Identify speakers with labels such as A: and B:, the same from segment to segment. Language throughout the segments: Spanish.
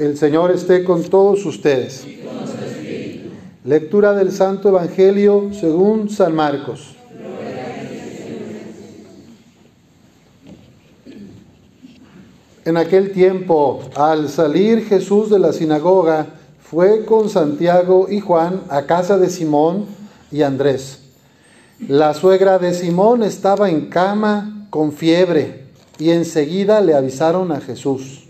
A: El Señor esté con todos ustedes. Lectura del Santo Evangelio según San Marcos. En aquel tiempo, al salir Jesús de la sinagoga, fue con Santiago y Juan a casa de Simón y Andrés. La suegra de Simón estaba en cama con fiebre y enseguida le avisaron a Jesús.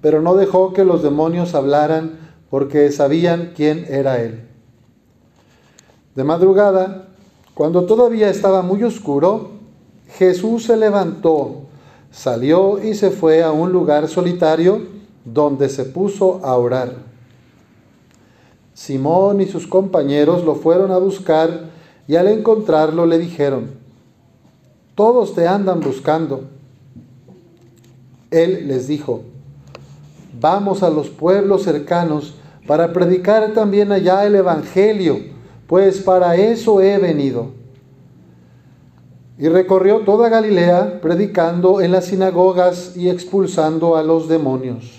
A: pero no dejó que los demonios hablaran porque sabían quién era él. De madrugada, cuando todavía estaba muy oscuro, Jesús se levantó, salió y se fue a un lugar solitario donde se puso a orar. Simón y sus compañeros lo fueron a buscar y al encontrarlo le dijeron, todos te andan buscando. Él les dijo, vamos a los pueblos cercanos para predicar también allá el Evangelio, pues para eso he venido. Y recorrió toda Galilea, predicando en las sinagogas y expulsando a los demonios.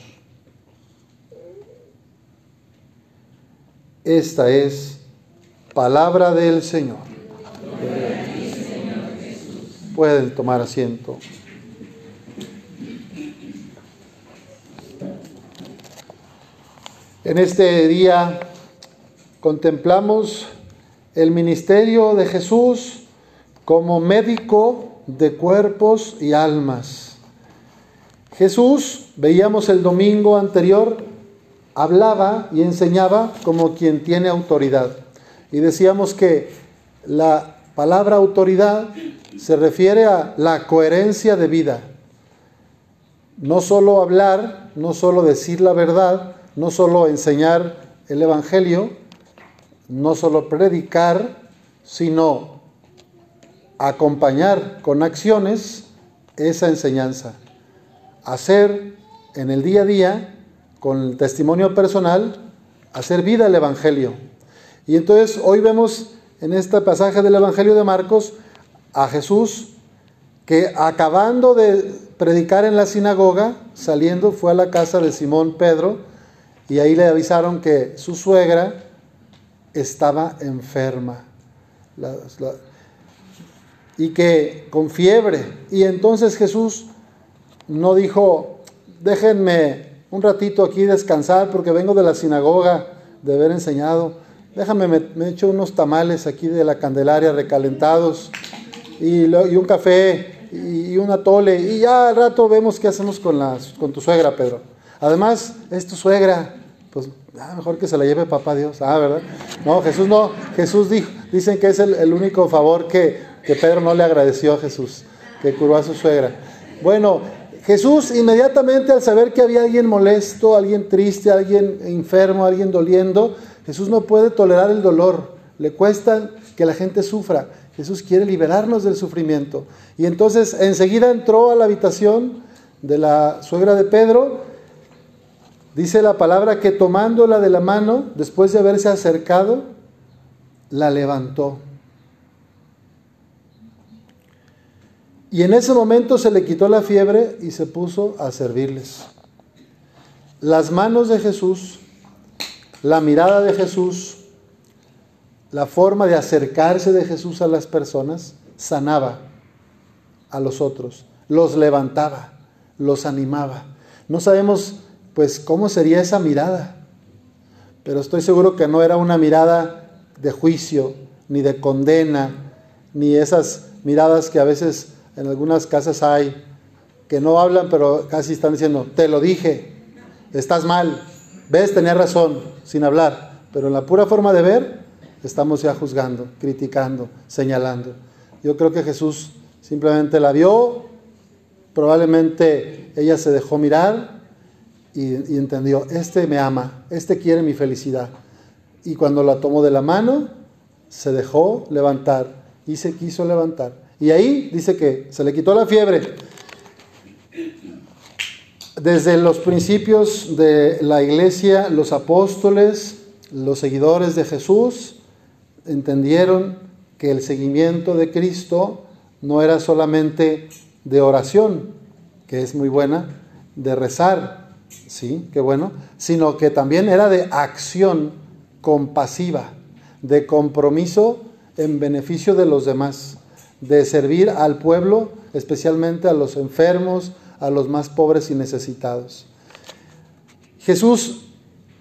A: Esta es palabra del Señor. Pueden tomar asiento. En este día contemplamos el ministerio de Jesús como médico de cuerpos y almas. Jesús, veíamos el domingo anterior, hablaba y enseñaba como quien tiene autoridad. Y decíamos que la palabra autoridad se refiere a la coherencia de vida. No solo hablar, no solo decir la verdad, no solo enseñar el Evangelio, no solo predicar, sino acompañar con acciones esa enseñanza. Hacer en el día a día, con el testimonio personal, hacer vida el Evangelio. Y entonces hoy vemos en este pasaje del Evangelio de Marcos a Jesús que acabando de predicar en la sinagoga, saliendo fue a la casa de Simón Pedro, y ahí le avisaron que su suegra estaba enferma y que con fiebre. Y entonces Jesús no dijo, déjenme un ratito aquí descansar porque vengo de la sinagoga de haber enseñado. Déjame, me, echo unos tamales aquí de la Candelaria recalentados y, y un café y, y un atole y ya al rato vemos qué hacemos con, las, con tu suegra, Pedro. Además, es tu suegra, pues ah, mejor que se la lleve papá Dios, ah, ¿verdad? No, Jesús no, Jesús dijo, dicen que es el, único favor que, que Pedro no le agradeció a Jesús, que curó a su suegra. Bueno, Jesús inmediatamente al saber que había alguien molesto, alguien triste, alguien enfermo, alguien doliendo, Jesús no puede tolerar el dolor, le cuesta que la gente sufra. Jesús quiere liberarnos del sufrimiento. Y entonces enseguida entró a la habitación de la suegra de Pedro Dice la palabra que tomándola de la mano, después de haberse acercado, la levantó. Y en ese momento se le quitó la fiebre y se puso a servirles. Las manos de Jesús, la mirada de Jesús, la forma de acercarse de Jesús a las personas, sanaba a los otros, los levantaba, los animaba. No sabemos pues cómo sería esa mirada. Pero estoy seguro que no era una mirada de juicio, ni de condena, ni esas miradas que a veces en algunas casas hay, que no hablan, pero casi están diciendo, te lo dije, estás mal, ves, tenía razón, sin hablar. Pero en la pura forma de ver, estamos ya juzgando, criticando, señalando. Yo creo que Jesús simplemente la vio, probablemente ella se dejó mirar y, entendió, este me ama, este quiere mi felicidad. Y cuando la tomó de la mano, se dejó levantar y se quiso levantar. Y ahí dice que se le quitó la fiebre. Desde los principios de la iglesia, los apóstoles, los seguidores de Jesús, entendieron que el seguimiento de Cristo no era solamente de oración, que es muy buena, de rezar, sí, qué bueno, sino que también era de acción compasiva, de compromiso en beneficio de los demás, de servir al pueblo, especialmente a los enfermos, a los más pobres y necesitados. Jesús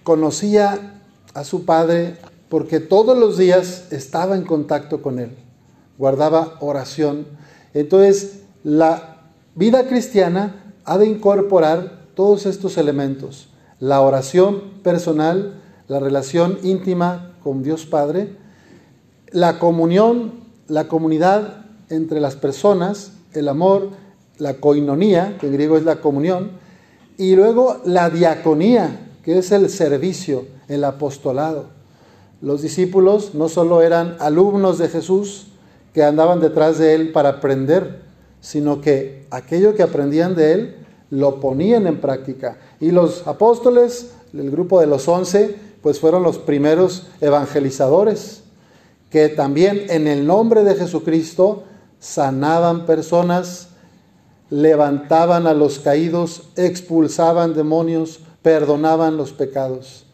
A: conocía a su Padre porque todos los días estaba en contacto con Él, guardaba oración. Entonces, la vida cristiana ha de incorporar todos estos elementos, la oración personal, la relación íntima con Dios Padre, la comunión, la comunidad entre las personas, el amor, la coinonía, que en griego es la comunión, y luego la diaconía, que es el servicio, el apostolado. Los discípulos no solo eran alumnos de Jesús que andaban detrás de él para aprender, sino que aquello que aprendían de él lo ponían en práctica. Y los apóstoles, el grupo de los once, pues fueron los primeros evangelizadores, que también en el nombre de Jesucristo sanaban personas, levantaban a los caídos, expulsaban demonios, perdonaban los pecados.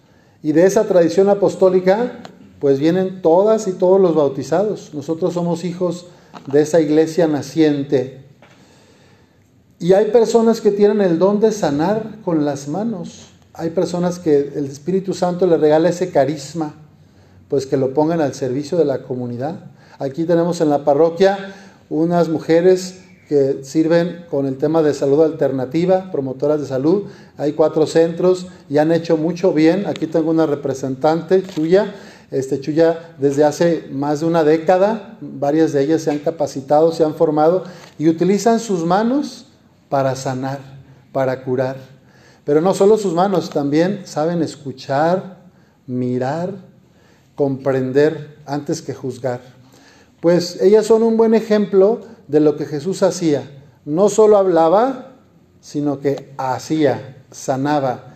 A: Y de esa tradición apostólica, pues vienen todas y todos los bautizados. Nosotros somos hijos de esa iglesia naciente. Y hay personas que tienen el don de sanar con las manos. Hay personas que el Espíritu Santo les regala ese carisma, pues que lo pongan al servicio de la comunidad. Aquí tenemos en la parroquia unas mujeres que sirven con el tema de salud alternativa, promotoras de salud. Hay cuatro centros y han hecho mucho bien. Aquí tengo una representante, Chuya. Este Chuya desde hace más de una década, varias de ellas se han capacitado, se han formado y utilizan sus manos para sanar, para curar. Pero no solo sus manos, también saben escuchar, mirar, comprender antes que juzgar. Pues ellas son un buen ejemplo de lo que Jesús hacía. No solo hablaba, sino que hacía, sanaba.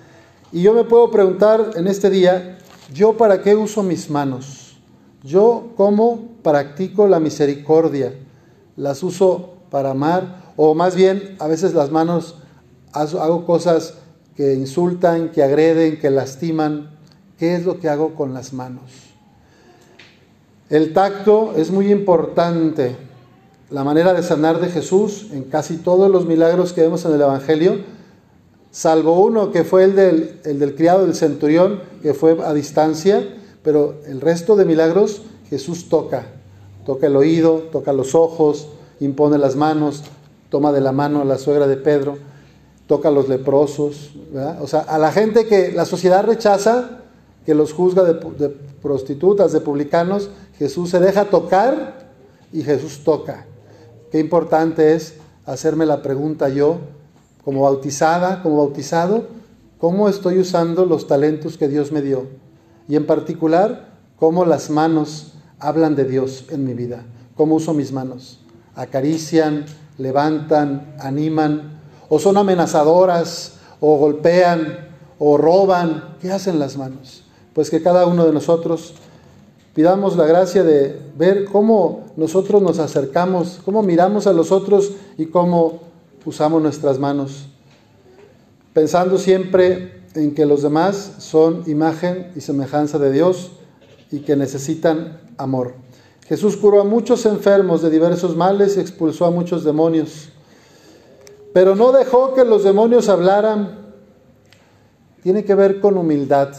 A: Y yo me puedo preguntar en este día, ¿yo para qué uso mis manos? ¿Yo cómo practico la misericordia? ¿Las uso para amar? O más bien, a veces las manos hago cosas que insultan, que agreden, que lastiman. ¿Qué es lo que hago con las manos? El tacto es muy importante la manera de sanar de Jesús en casi todos los milagros que vemos en el Evangelio, salvo uno que fue el del, el del criado del centurión, que fue a distancia, pero el resto de milagros Jesús toca, toca el oído, toca los ojos, impone las manos, toma de la mano a la suegra de Pedro, toca a los leprosos, o sea, a la gente que la sociedad rechaza, que los juzga de, de prostitutas, de publicanos, Jesús se deja tocar y Jesús toca. Qué importante es hacerme la pregunta yo, como bautizada, como bautizado, ¿cómo estoy usando los talentos que Dios me dio? Y en particular, ¿cómo las manos hablan de Dios en mi vida? ¿Cómo uso mis manos? ¿Acarician, levantan, animan? ¿O son amenazadoras? ¿O golpean? ¿O roban? ¿Qué hacen las manos? Pues que cada uno de nosotros Pidamos la gracia de ver cómo nosotros nos acercamos, cómo miramos a los otros y cómo usamos nuestras manos. Pensando siempre en que los demás son imagen y semejanza de Dios y que necesitan amor. Jesús curó a muchos enfermos de diversos males y expulsó a muchos demonios. Pero no dejó que los demonios hablaran. Tiene que ver con humildad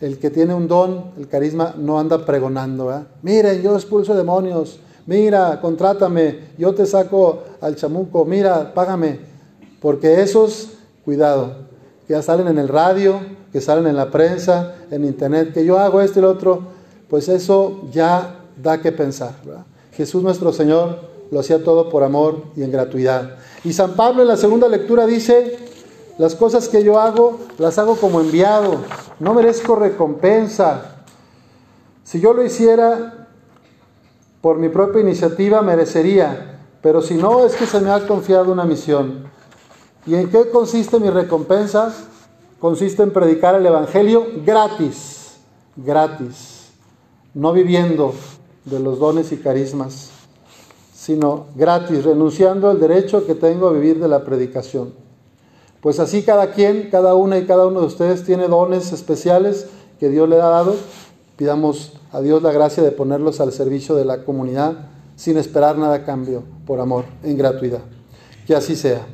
A: el que tiene un don, el carisma, no anda pregonando. ¿eh? Yo expulso demonios. Mira, contrátame. Yo te saco al chamuco. Mira, págame. Porque esos, cuidado, que ya salen en el radio, que salen en la prensa, en internet, que yo hago esto y lo otro, pues eso ya da que pensar. Jesús nuestro Señor lo hacía todo por amor y en gratuidad. Y San Pablo en la segunda lectura dice, Las cosas que yo hago, las hago como enviado. No merezco recompensa. Si yo lo hiciera por mi propia iniciativa, merecería. Pero si no, es que se me ha confiado una misión. ¿Y en qué consiste mi recompensa? Consiste en predicar el Evangelio gratis, gratis, no viviendo de los dones y carismas, sino gratis, renunciando al derecho que tengo a vivir de la predicación. Pues así cada quien, cada una y cada uno de ustedes tiene dones especiales que Dios le ha dado. Pidamos a Dios la gracia de ponerlos al servicio de la comunidad sin esperar nada a cambio, por amor, en gratuidad. Que así sea.